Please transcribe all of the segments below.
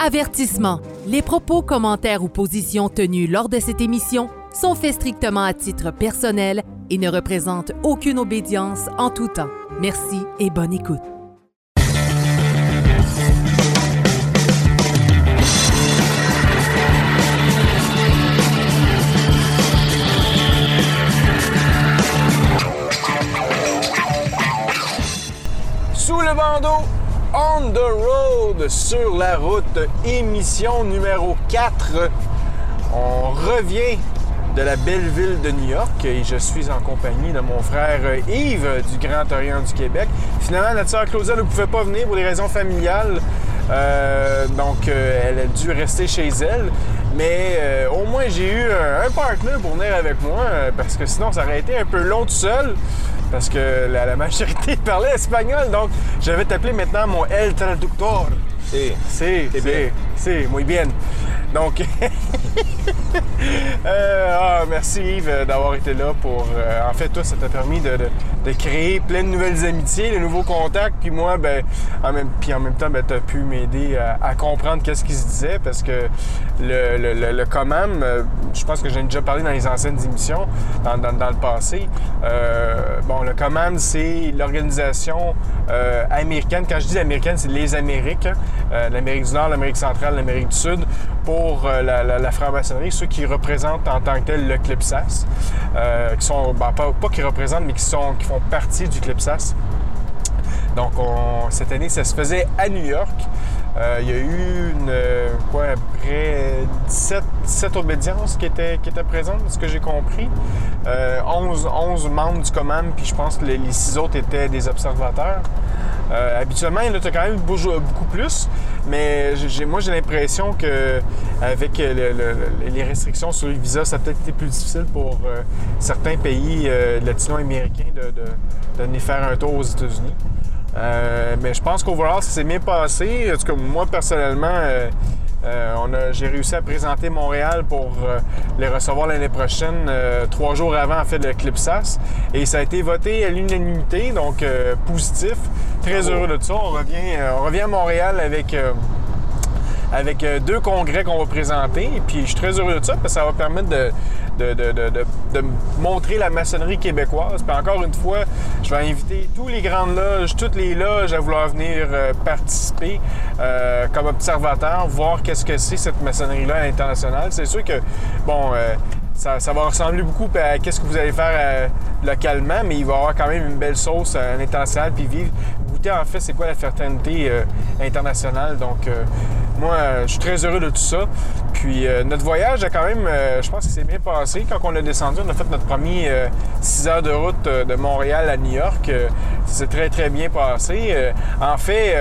Avertissement. Les propos, commentaires ou positions tenus lors de cette émission sont faits strictement à titre personnel et ne représentent aucune obédience en tout temps. Merci et bonne écoute. Sous le bandeau, on the road, sur la route, émission numéro 4. On revient de la belle ville de New York et je suis en compagnie de mon frère Yves du Grand Orient du Québec. Finalement, notre sœur Claudia ne pouvait pas venir pour des raisons familiales. Euh, donc, euh, elle a dû rester chez elle. Mais euh, au moins, j'ai eu un, un partner pour venir avec moi euh, parce que sinon, ça aurait été un peu long tout seul parce que la, la majorité parlait espagnol. Donc, je vais t'appeler maintenant mon El Traductor. Si, C'est si, bien. si, muy bien. Donc, euh, ah, merci Yves euh, d'avoir été là pour. euh, en fait, toi, ça t'a permis de, créer plein de nouvelles amitiés, de nouveaux contacts. Puis moi, ben, en même, puis en même temps, ben, tu as pu m'aider à, comprendre qu'est-ce qui se disait parce que le, le, le- je pense que j'en ai déjà parlé dans les anciennes émissions, dans, le passé. Bon, le COMAM, c'est l'organisation américaine. Quand je dis américaine, c'est les Amériques, l'Amérique du Nord, l'Amérique centrale, l'Amérique du Sud, pour euh, la, franc-maçonnerie, ceux qui représentent en tant que tel le CLIPSAS, euh, qui sont, ben, pas, qui représentent, mais qui, sont, qui font partie du CLIPSAS. Donc, on- cette année, ça se faisait à New York. Euh, il y a eu euh, quoi, à peu près 17, 17 obédiences qui étaient, présentes, de ce que j'ai compris. Euh, 11, 11 membres du COMAM, puis je pense que les, les six autres étaient des observateurs. Euh, habituellement, il y en a quand même beaucoup plus, mais moi j'ai l'impression que avec le- le- le- les restrictions sur les visas, ça a peut-être été plus difficile pour euh, certains pays euh, latino-américains de- de venir faire un tour aux États-Unis. Euh, mais je pense qu'overall, ça s'est bien passé. En tout cas, moi, personnellement, euh, euh, j'ai réussi à présenter Montréal pour les recevoir l'année prochaine, trois jours avant, en fait, le Clipsas. Et ça a été voté à l'unanimité, donc positif. Très heureux de ça. On revient, on revient à Montréal avec... avec euh, deux congrès qu'on va présenter. Puis je suis très heureux de ça parce que ça va permettre de, montrer la maçonnerie québécoise. Puis encore une fois, je vais inviter tous les grandes loges, toutes les loges à vouloir venir euh, participer euh, comme observateur, voir qu'est-ce que c'est cette maçonnerie-là à l'international. C'est sûr que, bon, ça, va ressembler beaucoup à qu'est-ce que vous allez faire localement, mais il va y avoir quand même une belle sauce à l'international, puis vivre, en fait c'est quoi la fraternité euh, internationale? Donc, euh, moi, euh, je suis très heureux de tout ça. Puis, notre voyage a quand même, je pense que c'est bien passé. Quand on a descendu, on a fait notre premier 6 heures de route de Montréal à New York. S'est très, très bien passé. En fait,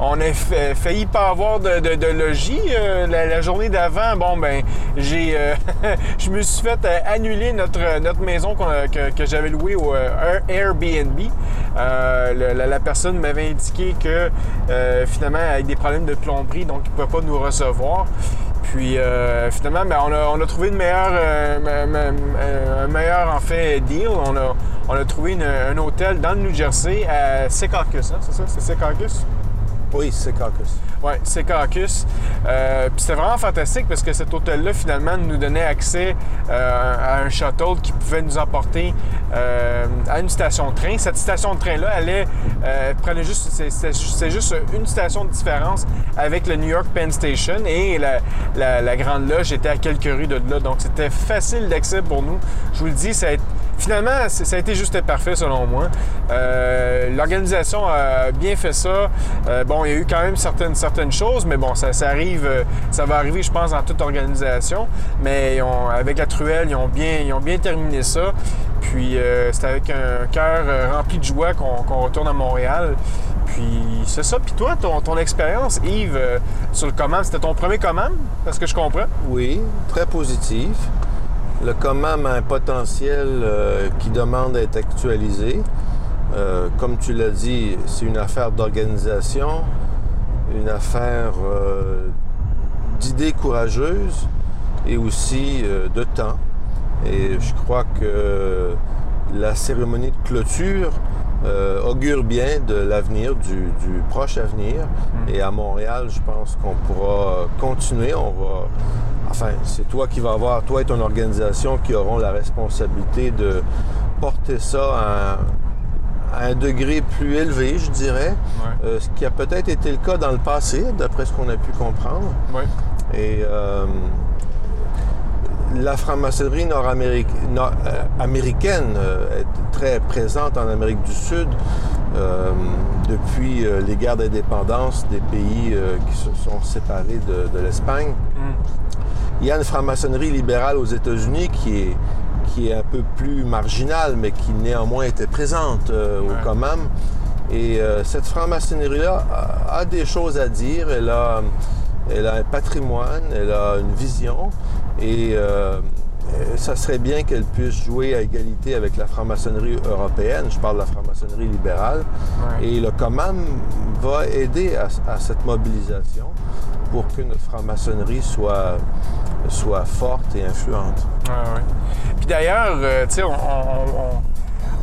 on a fa- failli pas avoir de, logis euh, la, journée d'avant. Bon, ben, j'ai, euh, je me suis fait euh, annuler notre, notre maison que, j'avais louée au Airbnb. La, personne m'avait indiqué que finalement, avec des problèmes de plomberie, donc il ne pouvait pas nous recevoir. Puis finalement, ben, on, a, on a trouvé une meilleure, euh, un meilleur en fait deal. On a, on a trouvé un hôtel dans le New Jersey à Secaucus, hein, c'est ça? C'est Secaucus? Oui, c'est Caucus. Oui, c'est Caucus. Euh, puis c'était vraiment fantastique parce que cet hôtel-là, finalement, nous donnait accès euh, à un shuttle qui pouvait nous emporter euh, à une station de train. Cette station de train-là, euh, prenait juste, c'est, juste une station de différence avec le New York Penn Station et la, la- la Grande Loge était à quelques rues de là. Donc c'était facile d'accès pour nous. Je vous le dis, ça a été- Finalement, ça a été juste parfait selon moi. Euh, L'organisation a bien fait ça. Euh, bon, il y a eu quand même certaines, certaines choses, mais bon, ça, arrive, euh, ça va arriver, je pense, dans toute organisation. Mais avec la truelle, ils ont bien, ils ont bien terminé ça. Puis c'est avec un cœur rempli de joie qu'on retourne à Montréal. Puis c'est ça. Puis toi, ton, expérience, Yves, sur le commande, c'était ton premier commande, parce que je comprends? Oui, très positif. Le COMAM a un potentiel euh, qui demande à être actualisé. Euh, comme tu l'as dit, c'est une affaire d'organisation, une affaire euh, d'idées courageuses et aussi de temps. Et je crois que la cérémonie de clôture euh, augure bien de l'avenir, du, du proche avenir. Mm. Et à Montréal, je pense qu'on pourra continuer. On va, enfin, c'est toi qui vas avoir, toi et ton organisation qui auront la responsabilité de porter ça à un, à un degré plus élevé, je dirais. Ouais. Euh, ce qui a peut-être été le cas dans le passé, d'après ce qu'on a pu comprendre. Ouais. Et euh, la franc-maçonnerie nord-américaine nord- euh, est très présente en Amérique du Sud euh, depuis euh, les guerres d'indépendance des pays qui se sont séparés de, de l'Espagne. Mm. Il y a une franc-maçonnerie libérale aux États-Unis qui est, qui est un peu plus marginale, mais qui néanmoins était présente Ouais. au COMAM. Et cette franc-maçonnerie-là a, a des choses à dire. Elle a, elle a un patrimoine, elle a une vision. Et euh, ça serait bien qu'elle puisse jouer à égalité avec la franc-maçonnerie européenne. Je parle de la franc-maçonnerie libérale. Ouais. Et le COMAM va aider à, à cette mobilisation pour que notre franc-maçonnerie soit, soit forte et influente. Ouais, ouais. Puis d'ailleurs, euh, tu sais, on, on- on-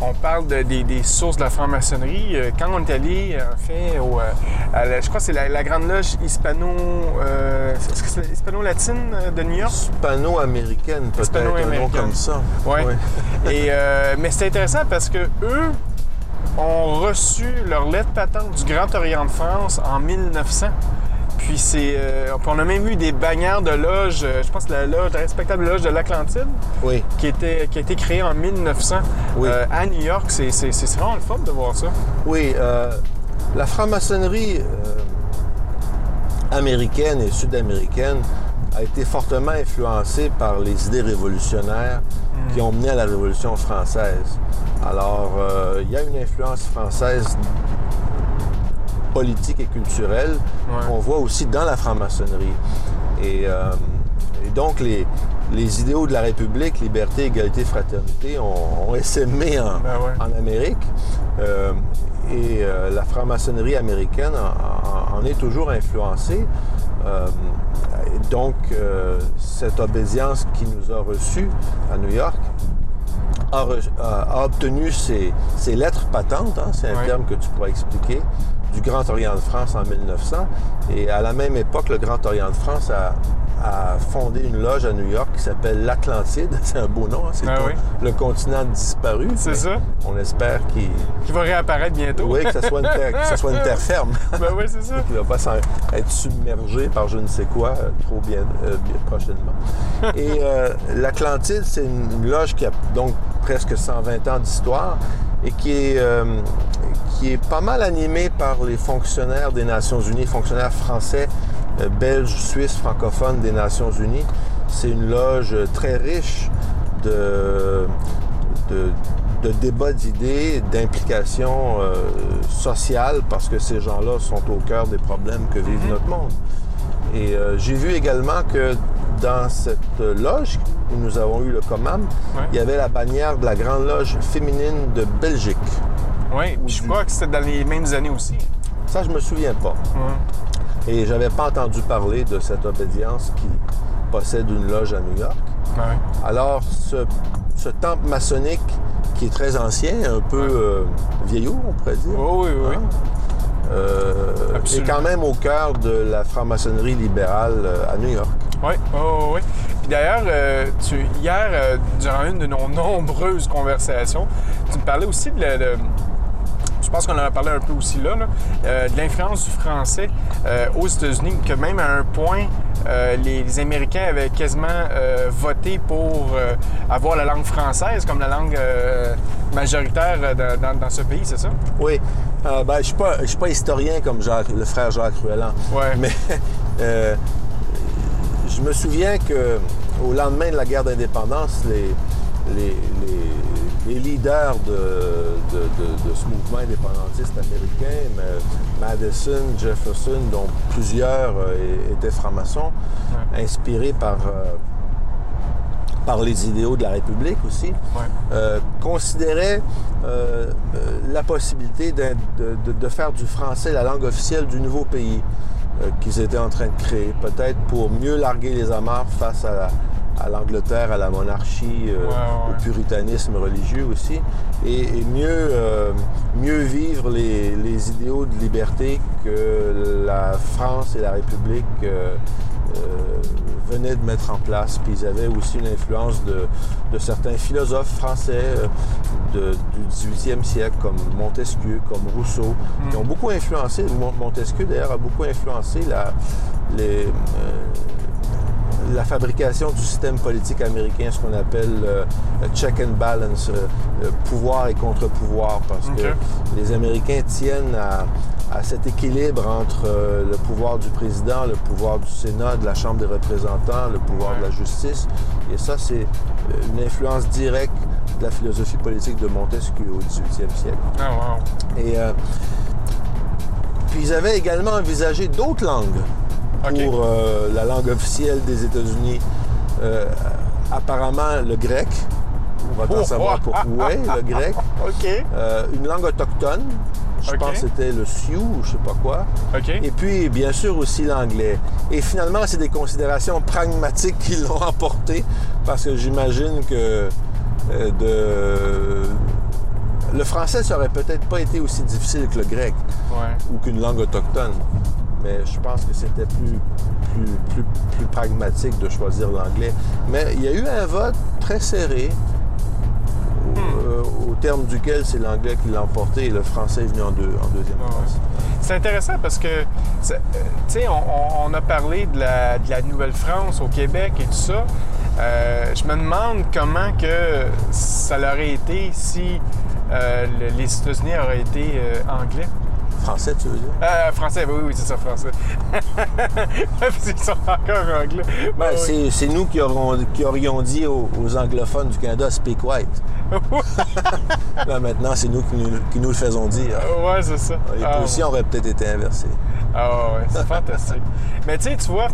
on parle de- des, des sources de la franc-maçonnerie. Euh, Quand on est allé, en fait, au, euh, à la- je crois que c'est la, la Grande Loge hispano... euh, hispano-latine de New York? Hispano-américaine, peut-être, un nom comme ça. Ouais. Ouais. Et, euh, mais c'est intéressant parce que eux ont reçu leur lettre patente du Grand Orient de France en 1900. Puis c'est, euh, on a même eu des bannières de loge, euh, je pense la loge, la respectable loge de l'Atlantide, Oui. qui, était, qui a été créée en 1900 Oui. euh, à New York. C'est, vraiment le fun de voir ça. Oui, euh, la franc-maçonnerie américaine et sud-américaine a été fortement influencée par les idées révolutionnaires qui ont mené à la Révolution française. Alors, il y a une influence française politique et culturelle Ouais. qu'on voit aussi dans la franc-maçonnerie. Et, euh, et donc, les, les idéaux de la République, liberté, égalité, fraternité, ont, ont essaimé en, Ben ouais. en Amérique. Euh, et euh, la franc-maçonnerie américaine en, en- en est toujours influencée. Et donc, cette obédience qui nous a reçus à New York a, re- a- a obtenu ses, ses lettres patentes, hein, c'est un Ouais. terme que tu pourras expliquer, du Grand Orient de France en 1900. Et à la même époque, le Grand Orient de France a, a fondé une loge à New York qui s'appelle l'Atlantide. C'est un beau nom, hein, c'est Ah le- oui. le continent disparu. C'est ça. On espère qu'il Qui va réapparaître bientôt. oui, que ce soit une terre, que ce soit une terre ferme, ben oui, c'est ça. qui ne va pas être submergé par je ne sais quoi euh, trop bien, euh, bien prochainement. Et euh, l'Atlantide, c'est une loge qui a donc presque 120 ans d'histoire et qui est, euh, qui est pas mal animée par les fonctionnaires des Nations Unies, fonctionnaires français, euh, belges, suisses, francophones des Nations Unies. C'est une loge très riche de, de, de débats d'idées, d'implications euh, sociales, parce que ces gens-là sont au cœur des problèmes que vive notre monde. Et euh, j'ai vu également que dans cette loge où nous avons eu le COMAM, Ouais. il y avait la bannière de la Grande Loge féminine de Belgique. Oui, je crois que c'était dans les mêmes années aussi. Ça, je me souviens pas. Ouais. Et j'avais pas entendu parler de cette obédience qui possède une loge à New York. Alors, ce, ce temple maçonnique qui est très ancien, un peu Ouais. euh, vieillot, on pourrait dire, Oh, oui, oui, oui. Euh, est Absolument. quand même au cœur de la franc-maçonnerie libérale euh, à New York. Oui, oh, oui. Puis d'ailleurs, euh, hier, euh, durant une de nos nombreuses conversations, tu me parlais aussi de, la- de- je pense qu'on en a parlé un peu aussi là, là, euh, de l'influence du français euh, aux États-Unis, que même à un point, euh, les, les Américains avaient quasiment voté pour avoir la langue française comme la langue majoritaire dans, dans- dans ce pays, c'est ça? Oui, ben, je ne suis, pas- je suis pas historien comme Jacques- le frère Jacques Ruellan, Ouais. mais je me souviens que au lendemain de la guerre d'indépendance, les, les, les- les leaders de, de- de- de ce mouvement indépendantiste américain, ma- Madison, Jefferson, dont plusieurs euh, étaient francs-maçons, inspirés par, euh, par les idéaux de la République aussi, Ouais. euh, considéraient la possibilité de, faire du français la langue officielle du nouveau pays qu'ils étaient en train de créer, peut-être pour mieux larguer les amarres face à la, à l'Angleterre, à la monarchie, euh, Ouais, ouais. au puritanisme religieux aussi, et, et mieux, euh, mieux vivre les, les idéaux de liberté que la France et la République euh, venaient de mettre en place. Puis ils avaient aussi une influence de, de certains philosophes français de- du 18e siècle, comme Montesquieu, comme Rousseau, qui ont beaucoup influencé. Mon- Montesquieu, d'ailleurs, a beaucoup influencé la, les, la fabrication du système politique américain, ce qu'on appelle euh, le check and balance, euh, pouvoir et contre-pouvoir, parce que les Américains tiennent à, à cet équilibre entre euh, le pouvoir du président, le pouvoir du Sénat, de la Chambre des représentants, le pouvoir Ouais. de la justice. Et ça, c'est une influence directe de la philosophie politique de Montesquieu au 18e siècle. Ah, wow. Et puis ils avaient également envisagé d'autres langues Pour euh, la langue officielle des États-Unis. Euh, apparemment le grec. On va t'en Oh, savoir oh, pour ah, ouais, le grec. Euh, une langue autochtone. Je pense que c'était le Sioux ou je sais pas quoi. Et puis, bien sûr, aussi l'anglais. Et finalement, c'est des considérations pragmatiques qui l'ont emporté, parce que j'imagine que de... le français, ça aurait peut-être pas été aussi difficile que le grec Ouais. ou qu'une langue autochtone. Mais je pense que c'était plus, plus, plus, plus pragmatique de choisir l'anglais. Mais il y a eu un vote très serré, au, euh, au terme duquel c'est l'anglais qui l'a emporté et le français est venu en, deux, en deuxième Ouais. place. C'est intéressant parce que, euh, tu sais, on, a parlé de la, de la Nouvelle-France au Québec et tout ça. Euh, je me demande comment que ça l'aurait été si euh, le- les États-Unis auraient été euh, anglais. Français, tu veux dire? Euh, français, oui, oui, c'est ça, français. Qu'ils sont encore anglais. Ben, oui. c'est, nous qui, aurons- qui aurions dit aux, aux anglophones du Canada speak white. Là, maintenant, c'est nous qui, nous qui nous le faisons dire. Ouais, c'est ça. Les Ah, positions auraient peut-être été inversées. Ah ouais, c'est fantastique. Mais tu sais, tu vois,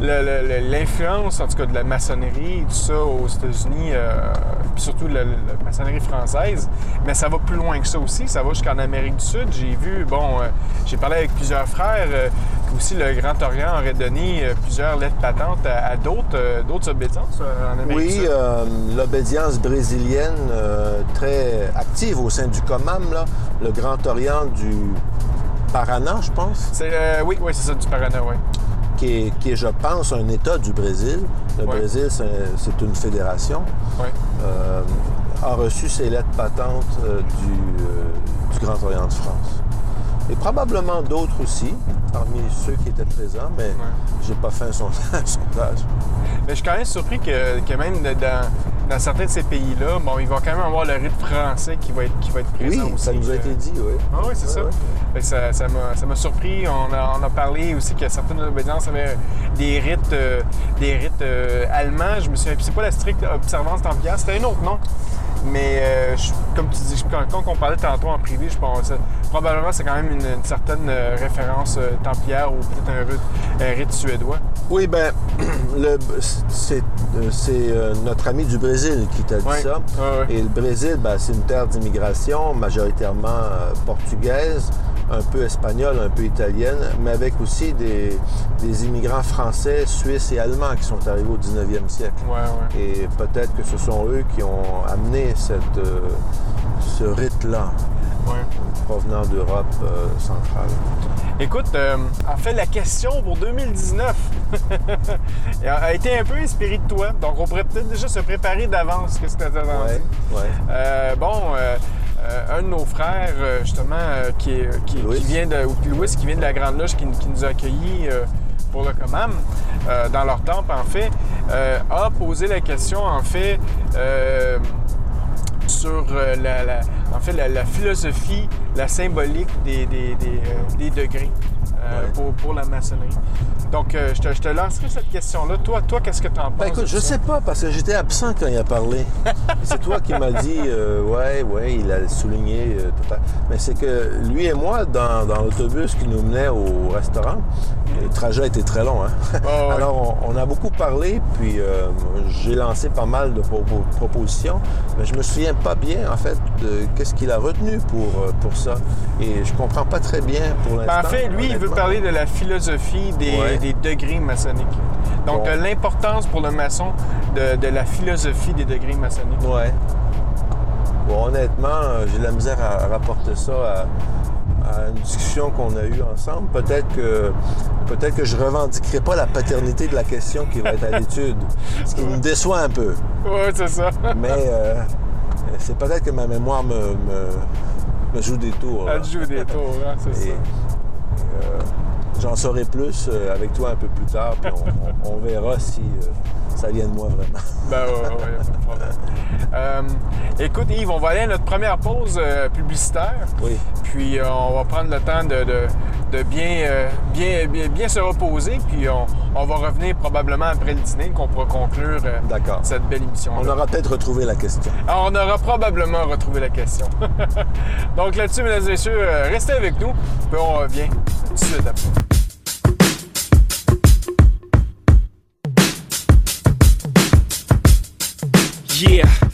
l'influence, en tout cas, de la maçonnerie, tout ça aux États-Unis, euh, puis surtout la, la maçonnerie française, mais ça va plus loin que ça aussi. Ça va jusqu'en Amérique du Sud. J'ai vu, bon, euh, j'ai parlé avec plusieurs frères euh, aussi le Grand Orient aurait donné euh, plusieurs lettres patentes à, à d'autres, d'autres obédiences en Amérique Oui, euh, l'obédience brésilienne, euh, très active au sein du COMAM, là, le Grand Orient du Paraná, je pense, C'est, euh, oui, oui, c'est ça, du Paraná, oui. qui est, qui est, je pense, un État du Brésil. Le. Brésil, c'est, une fédération. Oui. a reçu ses lettres patentes du, du Grand Orient de France. Et probablement d'autres aussi, parmi ceux qui étaient présents, mais j'ai pas fait un sondage. Mais je suis quand même surpris que, que même dans, dans certains de ces pays-là, bon, il va quand même avoir le rite français qui va être, qui va être Oui, présent aussi. ça nous a Euh, été dit, oui. Ah oui, c'est Ouais, ça. ouais. Ça. M'a surpris. On a, on a parlé aussi que certaines obédiences avaient des rites, euh, des rites euh, allemands. Je me souviens, puis c'est pas la stricte observance templière, c'était un autre nom. Mais euh, je- comme tu dis, quand, quand on parlait tantôt en privé, je pense probablement c'est quand même une, une certaine euh, référence euh, templière ou peut-être un rite, un rite suédois. Oui, ben, c'est, euh, notre ami du Brésil qui t'a dit ça. Et le Brésil, ben, c'est une terre d'immigration majoritairement portugaise, un peu espagnole, un peu italienne, mais avec aussi des, des immigrants français, suisses et allemands qui sont arrivés au 19e siècle. Ouais, ouais. Et peut-être que ce sont eux qui ont amené cette, euh, ce rite-là ouais. provenant d'Europe euh, centrale. Écoute, euh, en fait, la question pour 2019 a été un peu inspirée de toi. Donc, on pourrait peut-être déjà se préparer d'avance. Qu'est-ce que tu as Ouais, ouais. Euh, bon, un de nos frères, euh, justement, euh, qui, est- qui- Louis. qui vient de ou Louis, qui vient de la Grande Loge, qui, qui nous a accueillis euh, pour le commam, euh, dans leur temple, en fait, euh, a posé la question, en fait, euh, sur euh, la, la- en fait, la, la philosophie, la symbolique des, des- des, euh, des degrés euh, Ouais. pour, pour la maçonnerie. Donc, euh, je, te, je te lancerai cette question-là. Toi, toi qu'est-ce que tu en penses? Ben écoute, de je ça? sais pas parce que j'étais absent quand il a parlé. c'est toi qui m'as dit, euh, ouais, ouais, il a souligné. euh, Mais c'est que lui et moi, dans, dans l'autobus qui nous menait au restaurant, le trajet été très long. Hein? Oh. Alors, on, on a beaucoup parlé, puis j'ai lancé pas mal de pro- propositions, mais je me souviens pas bien, en fait, de qu'est-ce qu'il a retenu pour, pour ça. Et je comprends pas très bien pour l'instant. Ben, en fait, lui, il veut parler de la philosophie des, Ouais. Des degrés maçonniques. Donc, Bon. l'importance pour le maçon de, de la philosophie des degrés maçonniques. Ouais. Bon, honnêtement, j'ai de la misère à, rapporter ça à, à une discussion qu'on a eue ensemble. Peut-être que peut-être que je revendiquerai pas la paternité de la question qui va être à l'étude, ce qui me déçoit un peu. Oui, c'est ça. Mais euh, c'est peut-être que ma mémoire me, me- me joue des tours. Elle joue des tours, hein, c'est Et, ça. euh, J'en saurai plus euh, avec toi un peu plus tard, puis on, on- on verra si euh, ça vient de moi vraiment. Ben ouais, ouais, ouais, pas de problème. Euh, écoute, Yves, on va aller à notre première pause publicitaire. Oui. Puis on va prendre le temps de, de- de bien, euh, bien, bien, bien se reposer. Puis on, on va revenir probablement après le dîner qu'on pourra conclure euh, D'accord. cette belle émission. On aura peut-être retrouvé la question. Alors, on aura probablement retrouvé la question. Donc là-dessus, mesdames et messieurs, euh, restez avec nous. Puis on revient tout de suite après. Yeah.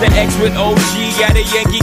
The X with OG at a Yankee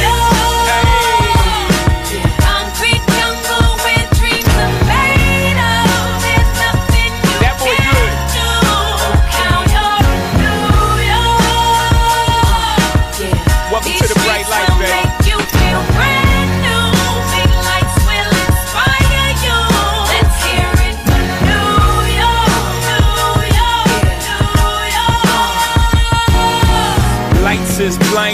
This blank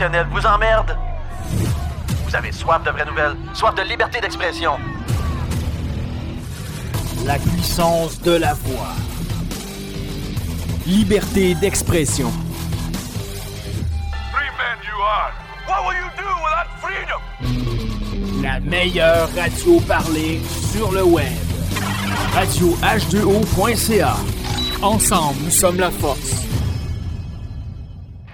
Conventionnelle vous emmerde. Vous avez soif de vraies nouvelles, soif de liberté d'expression. La puissance de la voix. Liberté d'expression. La meilleure radio parlée sur le web. RadioH2O.ca. Ensemble, nous sommes la force.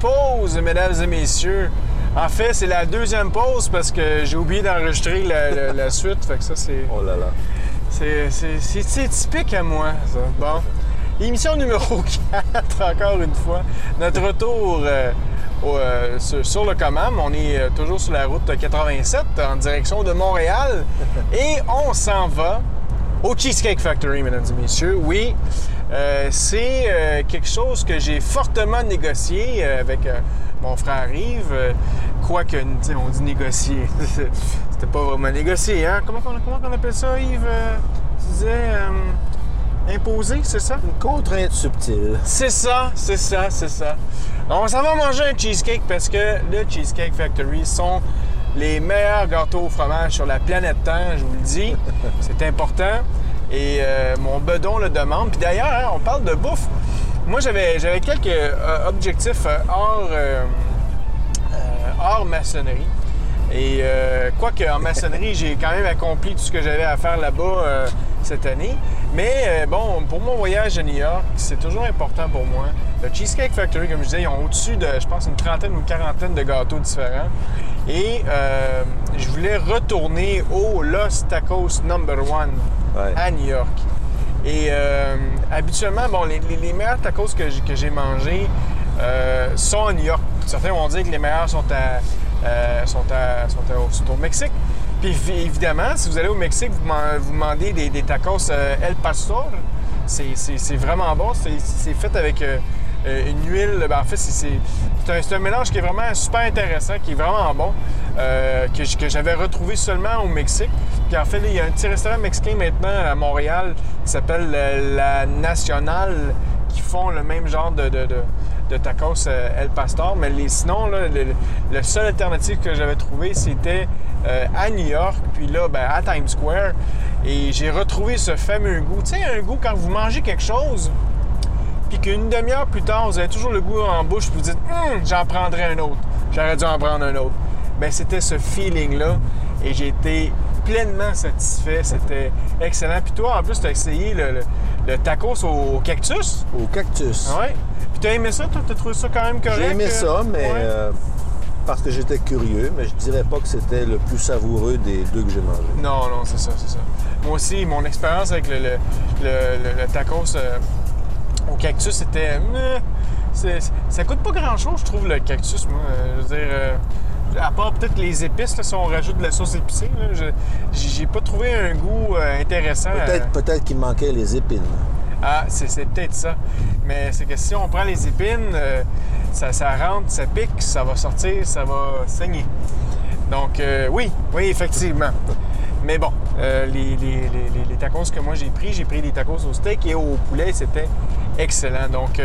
Pause, mesdames et messieurs. En fait, c'est la deuxième pause parce que j'ai oublié d'enregistrer la, la- la suite. Fait que ça, c'est. Oh là là. C'est, c'est- c'est- c'est typique à moi, ça. Bon. Émission numéro 4, encore une fois. Notre retour euh, au, euh, sur, sur le Commam. On est euh, toujours sur la route 87 en direction de Montréal. Et on s'en va au Cheesecake Factory, mesdames et messieurs. Oui, euh, c'est euh, quelque chose que j'ai fortement négocié euh, avec mon frère Yves. Quoique, on dit négocier. C'était pas vraiment négocié, hein? Comment, on- comment on appelle ça, Yves? Tu disais imposé, c'est ça? Une contrainte subtile. C'est ça, c'est ça, c'est ça. On s'en va manger un cheesecake parce que le Cheesecake Factory sont les meilleurs gâteaux au fromage sur la planète Terre, je vous le dis. C'est important. Et euh, mon bedon le demande. Puis d'ailleurs, hein, on parle de bouffe. Moi, j'avais, j'avais quelques euh, objectifs euh, hors, euh, hors maçonnerie. Et quoique en maçonnerie, j'ai quand même accompli tout ce que j'avais à faire là-bas cette année. Mais euh, bon, pour mon voyage à New York, c'est toujours important pour moi. Le Cheesecake Factory, comme je disais, ils ont au-dessus de, je pense, une trentaine ou une quarantaine de gâteaux différents. Et euh, je voulais retourner au Los Tacos Number One Ouais. à New York. Et euh, habituellement, bon, les, les- les meilleurs tacos que j'ai, mangés euh, sont à New York. Certains vont dire que les meilleurs sont, à, sont, à- sont à- sont au Mexique. Puis évi- évidemment, si vous allez au Mexique, vous, vous demandez des, tacos euh, El Pastor. C'est, vraiment bon. C'est, fait avec euh, euh, une huile. Ben, en fait, c'est, un, un mélange qui est vraiment super intéressant, qui est vraiment bon, que, que j'avais retrouvé seulement au Mexique. Puis en fait, là, il y a un petit restaurant mexicain maintenant à Montréal qui s'appelle La Nationale, qui font le même genre de, de- tacos El Pastor. Mais sinon, là, le, le seul alternative que j'avais trouvé, c'était euh, à New York, puis là, ben, à Times Square. Et j'ai retrouvé ce fameux goût. Tu sais, un goût quand vous mangez quelque chose, puis qu'une demi-heure plus tard, vous avez toujours le goût en bouche, puis vous dites Hum, j'en prendrai un autre. J'aurais dû en prendre un autre. Ben c'était ce feeling-là, et j'ai été pleinement satisfait. C'était excellent. Puis toi, en plus, tu as essayé le, le- le tacos au cactus. Au cactus. Ouais. Puis t'as aimé ça, toi? T'as trouvé ça quand même correct? J'ai aimé euh? ça, mais Ouais. euh, parce que j'étais curieux, mais je dirais pas que c'était le plus savoureux des deux que j'ai mangés. Non, non, c'est ça, c'est ça. Moi aussi, mon expérience avec le, le, le- le- le tacos euh, au cactus, c'était. c'est- ça coûte pas grand-chose, je trouve, le cactus, moi. Euh, Je veux dire, euh, à part peut-être les épices, là, si on rajoute de la sauce épicée, j'ai pas trouvé un goût euh, intéressant. Peut-être euh, peut-être qu'il manquait les épines. Ah, c'est peut-être ça. Mais c'est que si on prend les épines, euh, ça, rentre, ça pique, ça va sortir, ça va saigner. Donc, euh, oui, oui, effectivement. Mais bon, euh, les- les tacos que moi j'ai pris, j'ai pris des tacos au steak et au poulet, c'était excellent. Donc,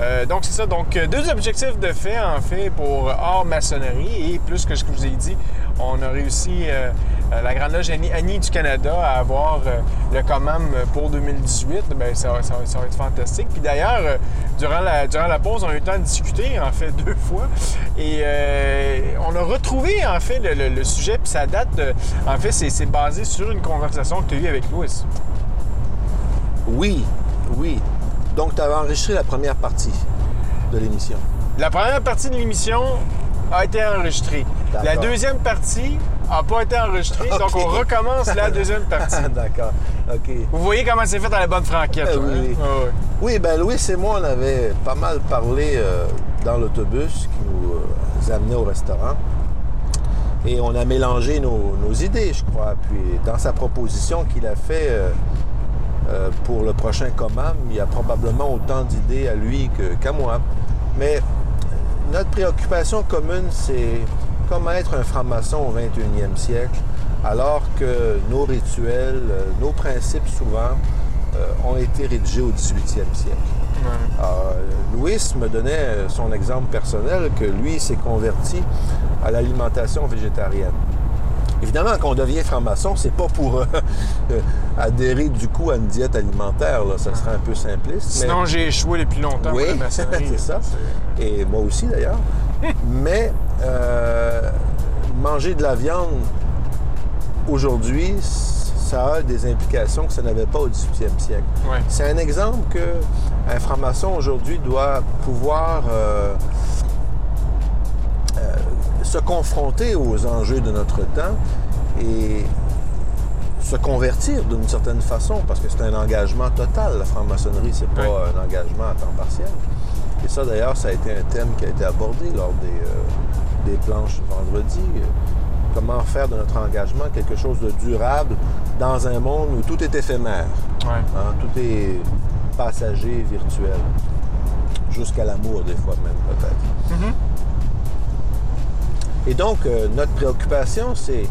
euh, Euh, donc, c'est ça. Donc, euh, deux objectifs de fait, en fait, pour hors maçonnerie. Et plus que ce que je vous ai dit, on a réussi, euh, euh, la Grande Loge Annie, du Canada, à avoir euh, le commam pour 2018. Bien, ça, va- être fantastique. Puis d'ailleurs, euh, durant, la, pause, on a eu le temps de discuter, en fait, deux fois. Et euh, on a retrouvé, en fait, le, sujet. Puis ça date, en fait, c'est basé sur une conversation que tu as eue avec Louis. Oui, oui. Donc, tu avais enregistré la première partie de l'émission. La première partie de l'émission a été enregistrée. La deuxième partie n'a pas été enregistrée, donc on recommence la deuxième partie. D'accord. OK. Vous voyez comment c'est fait à la bonne franquette. Eh là, oui, hein? oui. Ah. Oui, ben Louis et moi, on avait pas mal parlé euh, dans l'autobus qui nous euh, amenait au restaurant. Et on a mélangé nos, nos idées, je crois. Puis dans sa proposition qu'il a fait euh, pour le prochain commam, il y a probablement autant d'idées à lui qu'à moi. Mais euh, notre préoccupation commune, c'est comment être un franc-maçon au 21e siècle, alors que nos rituels, euh, nos principes souvent euh, ont été rédigés au 18e siècle. Alors, Louis me donnait son exemple personnel que lui s'est converti à l'alimentation végétarienne. Évidemment, quand on devient franc-maçon, c'est pas pour euh, euh, adhérer du coup à une diète alimentaire, là. ça serait un peu simpliste. mais- Sinon, j'ai échoué depuis longtemps oui, c'est ça. Et moi aussi d'ailleurs. Mais euh, manger de la viande aujourd'hui, ça a des implications que ça n'avait pas au 18e siècle. Ouais. C'est un exemple que un franc-maçon aujourd'hui doit pouvoir euh, euh, se confronter aux enjeux de notre temps et se convertir d'une certaine façon, parce que c'est un engagement total. La franc-maçonnerie, c'est pas un engagement à temps partiel. Et ça, d'ailleurs, ça a été un thème qui a été abordé lors des, euh, des planches vendredi. Comment faire de notre engagement quelque chose de durable dans un monde où tout est éphémère. Hein, tout est passager, virtuel. Jusqu'à l'amour, des fois même, peut-être. Et donc, euh, notre préoccupation, c'est,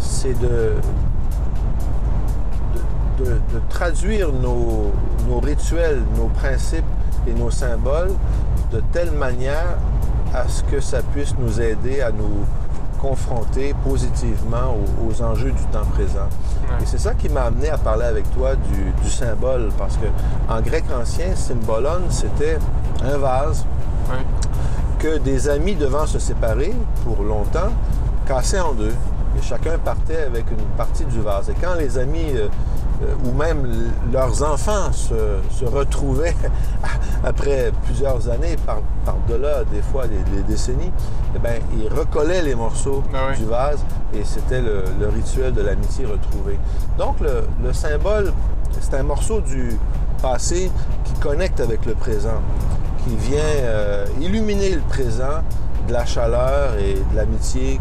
c'est de, de, de- de traduire nos, nos rituels, nos principes et nos symboles de telle manière à ce que ça puisse nous aider à nous confronter positivement aux, aux enjeux du temps présent. Ouais. Et c'est ça qui m'a amené à parler avec toi du, du symbole, parce que en grec ancien, symbolon, c'était un vase Ouais. Que des amis devant se séparer pour longtemps cassaient en deux. Et chacun partait avec une partie du vase. Et quand les amis euh, euh, ou même leurs enfants se, se retrouvaient après plusieurs années, par, par-delà des fois des, des décennies, eh bien, ils recollaient les morceaux Ah oui. du vase et c'était le, le rituel de l'amitié retrouvée. Donc le, le symbole, c'est un morceau du passé qui connecte avec le présent, qui vient euh, illuminer le présent de la chaleur et de l'amitié,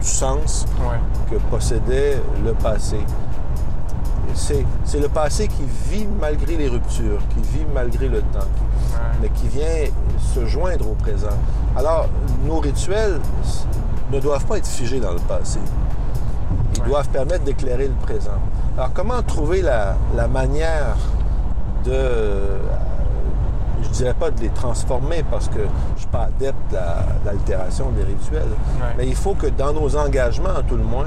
du sens Ouais. que possédait le passé. C'est, le passé qui vit malgré les ruptures, qui vit malgré le temps, qui- Ouais. mais qui vient se joindre au présent. Alors, nos rituels ne doivent pas être figés dans le passé. Ils Ouais. doivent permettre d'éclairer le présent. Alors, comment trouver la, la manière de, je dirais pas de les transformer parce que je suis pas adepte de l'altération des rituels, Ouais. mais il faut que dans nos engagements, à tout le moins,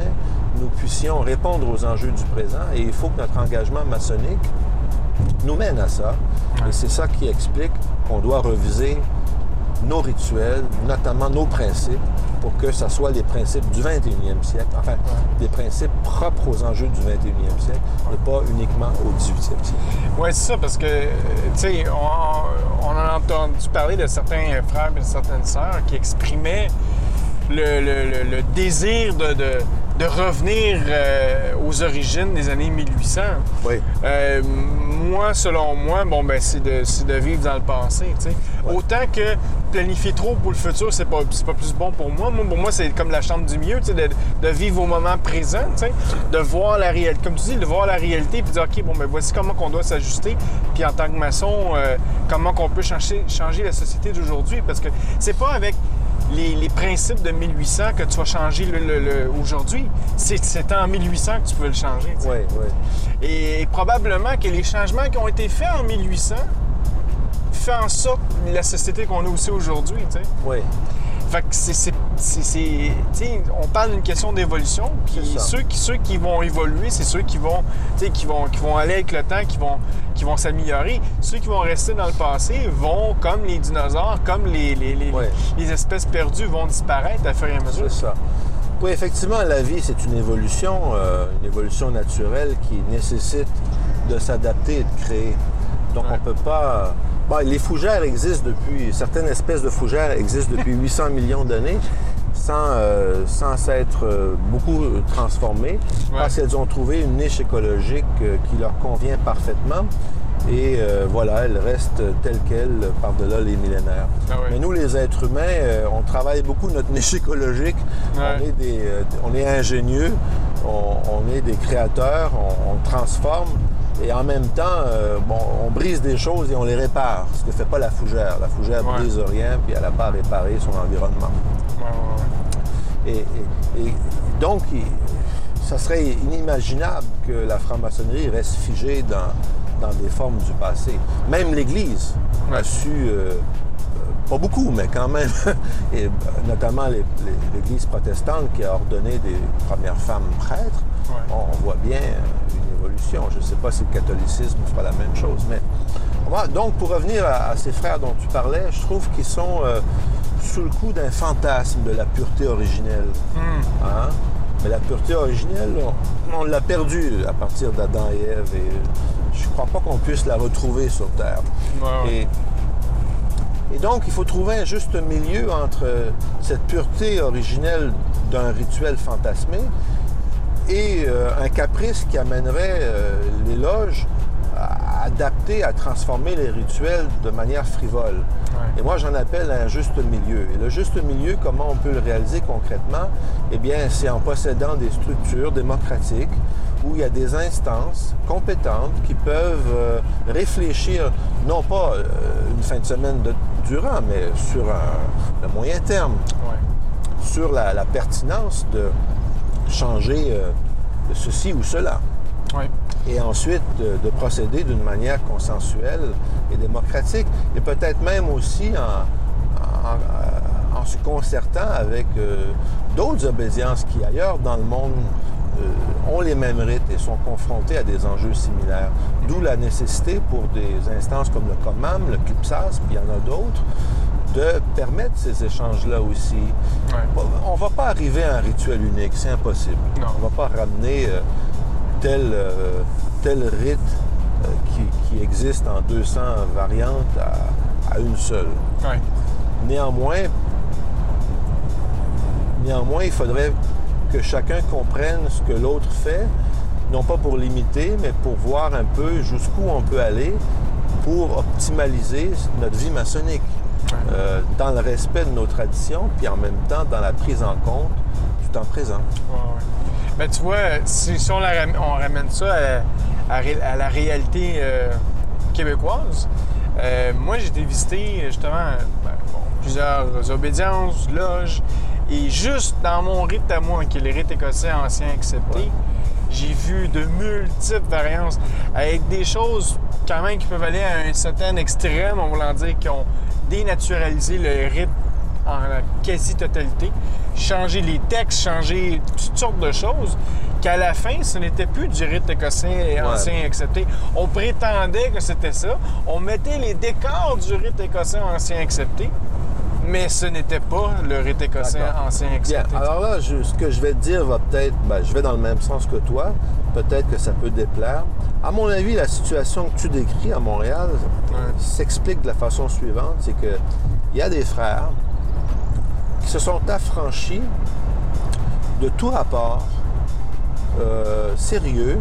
nous puissions répondre aux enjeux du présent et il faut que notre engagement maçonnique nous mène à ça. Ouais. Et c'est ça qui explique qu'on doit reviser nos rituels, notamment nos principes, pour que ça soit les principes du 21e siècle, enfin, des principes propres aux enjeux du 21e siècle et pas uniquement au 18e siècle. Oui, c'est ça, parce que, euh, tu sais, on, on a entendu parler de certains frères et de certaines sœurs qui exprimaient le, le- le- le désir de, de- de revenir euh, aux origines des années 1800. Oui. Euh, moi, selon moi, bon, ben, c'est de, de vivre dans le passé. Autant que planifier trop pour le futur, c'est pas, pas plus bon pour moi. Moi, pour moi, c'est comme la chambre du sais, de, de vivre au moment présent, de voir la réalité, comme tu dis, de voir la réalité, puis de dire, OK, bon, ben, voici comment qu'on doit s'ajuster. Puis en tant que maçon, euh, comment qu'on peut changer, changer la société d'aujourd'hui. Parce que c'est pas avec les, les principes de 1800 que tu vas changer le, le- le- aujourd'hui. C'est, en 1800 que tu peux le changer. Oui, oui. Et probablement que les changements qui ont été faits en 1800 fait en sorte la société qu'on a aussi aujourd'hui. Oui. Fait que c'est. on parle d'une question d'évolution, puis ceux qui, ceux qui vont évoluer, c'est ceux qui vont, tu sais, qui vont, qui vont aller avec le temps, qui vont, qui vont s'améliorer. Ceux qui vont rester dans le passé vont, comme les dinosaures, comme les, les, les- Ouais. les espèces perdues, vont disparaître à fur et à mesure. C'est ça. Oui, effectivement, la vie, c'est une évolution, euh, une évolution naturelle qui nécessite de s'adapter et de créer. Donc, on ne peut pas... Bon, les fougères existent depuis... Certaines espèces de fougères existent depuis 800 millions d'années sans, euh, sans s'être euh, beaucoup transformées parce qu'elles ont trouvé une niche écologique euh, qui leur convient parfaitement. Et voilà, elles restent telles quelles par-delà les millénaires. Ah ouais. Mais nous, les êtres humains, on travaille beaucoup notre niche écologique. Ouais. On, est des, on est ingénieux, on, on est des créateurs, on, on transforme. Et en même temps, euh, bon, on brise des choses et on les répare, ce que fait pas la fougère. La fougère Ouais. brise rien, puis elle n'a pas à réparer son environnement. Ouais, ouais, ouais. Et, et- et donc, ça serait inimaginable que la franc-maçonnerie reste figée dans, dans des formes du passé. Même l'Église a su, euh, pas beaucoup, mais quand même, et euh, notamment l'Église protestante qui a ordonné des premières femmes prêtres, Ouais. on, on voit bien euh, une évolution. Je ne sais pas si le catholicisme fera la même chose, mais moi, donc pour revenir à, à ces frères dont tu parlais, je trouve qu'ils sont euh, sous le coup d'un fantasme de la pureté originelle. Hmm. Hein? Mais la pureté originelle, on, on l'a perdue à partir d'Adam et Ève et je ne crois pas qu'on puisse la retrouver sur Terre. Ouais, ouais. Et, et donc, il faut trouver un juste milieu entre cette pureté originelle d'un rituel fantasmé et euh, un caprice qui amènerait euh, les loges à adapter, à transformer les rituels de manière frivole. Ouais. Et moi, j'en appelle un juste milieu. Et le juste milieu, comment on peut le réaliser concrètement? Eh bien, c'est en possédant des structures démocratiques où il y a des instances compétentes qui peuvent euh, réfléchir, non pas euh, une fin de semaine de- durant, mais sur un, le moyen terme, Ouais. sur la, la pertinence de changer euh, ceci ou cela Ouais. et ensuite de, de procéder d'une manière consensuelle et démocratique, et peut-être même aussi en, en- en se concertant avec euh, d'autres obédiences qui ailleurs dans le monde ont les mêmes rites et sont confrontés à des enjeux similaires. D'où la nécessité pour des instances comme le COMAM, le CLIPSAS, puis il y en a d'autres, de permettre ces échanges-là aussi. Ouais. On ne va pas arriver à un rituel unique, c'est impossible. Non. On ne va pas ramener euh, tel, euh, tel rite euh, qui, qui existe en 200 variantes à, à une seule. Ouais. Néanmoins, néanmoins, il faudrait que chacun comprenne ce que l'autre fait, non pas pour l'imiter, mais pour voir un peu jusqu'où on peut aller pour optimaliser notre vie maçonnique, euh, dans le respect de nos traditions, puis en même temps dans la prise en compte du temps présent. Ouais, ouais. Ben, tu vois, si, si on, la ram- on ramène ça à, à ré- à la réalité euh, québécoise, euh, moi, j'ai été visiter justement ben, bon, plusieurs obédiences, loges, et juste dans mon rite à moi, qui est le rite écossais ancien accepté, j'ai vu de multiples variantes avec des choses quand même qui peuvent aller à un certain extrême, on va dire, qui ont dénaturalisé le rite en quasi-totalité, changer les textes, changer toutes sortes de choses, qu'à la fin, ce n'était plus du rite écossais ancien accepté. On prétendait que c'était ça. On mettait les décors du rite écossais ancien accepté, mais ce n'était pas le rite écossais ancien Bien, alors là, je- ce que je vais te dire va peut-être, ben, je vais dans le même sens que toi, peut-être que ça peut déplaire. À mon avis, la situation que tu décris à Montréal Ouais. s'explique de la façon suivante, c'est que il y a des frères qui se sont affranchis de tout rapport euh, sérieux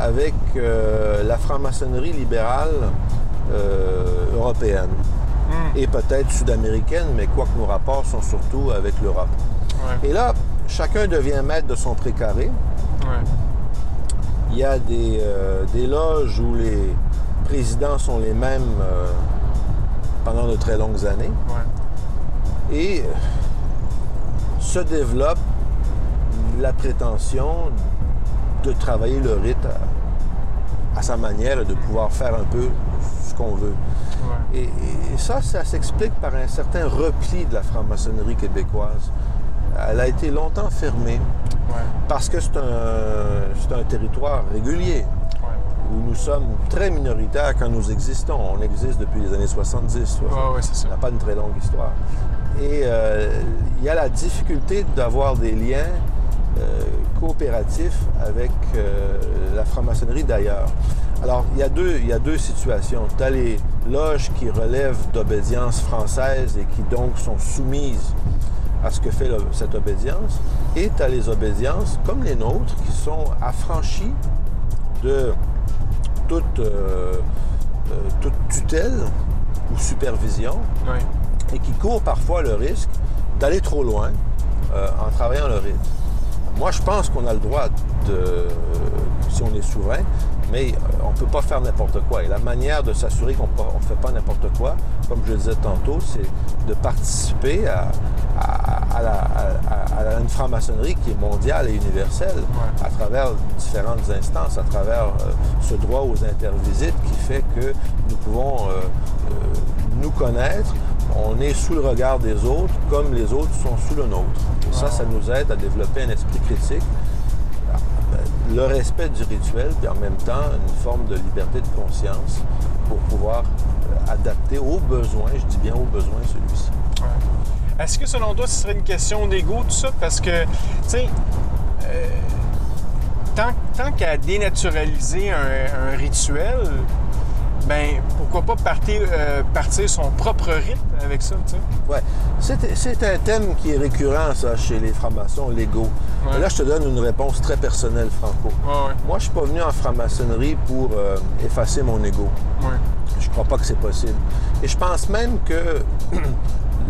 avec euh, la franc-maçonnerie libérale euh, européenne Hmm. et peut-être sud-américaine, mais quoique nos rapports sont surtout avec l'Europe. Ouais, Et là, chacun devient maître de son précaré. ouais, Il y a des, euh, des loges où les présidents sont les mêmes euh, pendant de très longues années. ouais. Et euh, se développe la prétention de travailler le rite à, sa manière de pouvoir faire un peu ce qu'on veut. Ouais. Et, ça, ça s'explique par un certain repli de la franc-maçonnerie québécoise. Elle a été longtemps fermée Ouais. parce que c'est un, un territoire régulier Ouais. où nous sommes très minoritaires quand nous existons. On existe depuis les années 70. Ouais, ouais, c'est ça. Ça n'a pas une très longue histoire. Et euh, il y a la difficulté d'avoir des liens euh, coopératifs avec euh, la franc-maçonnerie d'ailleurs. Alors, il y, a deux, il y a deux situations. Tu as les loges qui relèvent d'obédience française et qui donc sont soumises à ce que fait le- cette obédience. Et tu as les obédiences, comme les nôtres, qui sont affranchies de toute, euh, euh, toute tutelle ou supervision et qui courent parfois le risque d'aller trop loin euh, en travaillant le rythme. Moi, je pense qu'on a le droit de, si on est souverain, mais euh, on ne peut pas faire n'importe quoi. Et la manière de s'assurer qu'on ne fait pas n'importe quoi, comme je le disais tantôt, c'est de participer à, à- à la- à une franc-maçonnerie qui est mondiale et universelle Ouais. à travers différentes instances, à travers euh, ce droit aux intervisites qui fait que nous pouvons euh, euh, nous connaître. On est sous le regard des autres comme les autres sont sous le nôtre. Et ça, ça nous aide à développer un esprit critique, le respect du rituel, puis en même temps une forme de liberté de conscience pour pouvoir adapter aux besoins, je dis bien aux besoins, celui-ci. Est-ce que selon toi, ce serait une question d'ego, tout ça? Parce que, tu sais, euh, tant, qu'à dénaturaliser un rituel, ben pourquoi pas partir, euh, partir son propre rythme avec ça, tu sais? Ouais. C'est, un thème qui est récurrent, ça, chez les francs-maçons, l'ego. Ouais. Là, je te donne une réponse très personnelle, Franco. Ouais, ouais, Moi, je suis pas venu en franc-maçonnerie pour euh, effacer mon ego. Je crois pas que c'est possible. Et je pense même que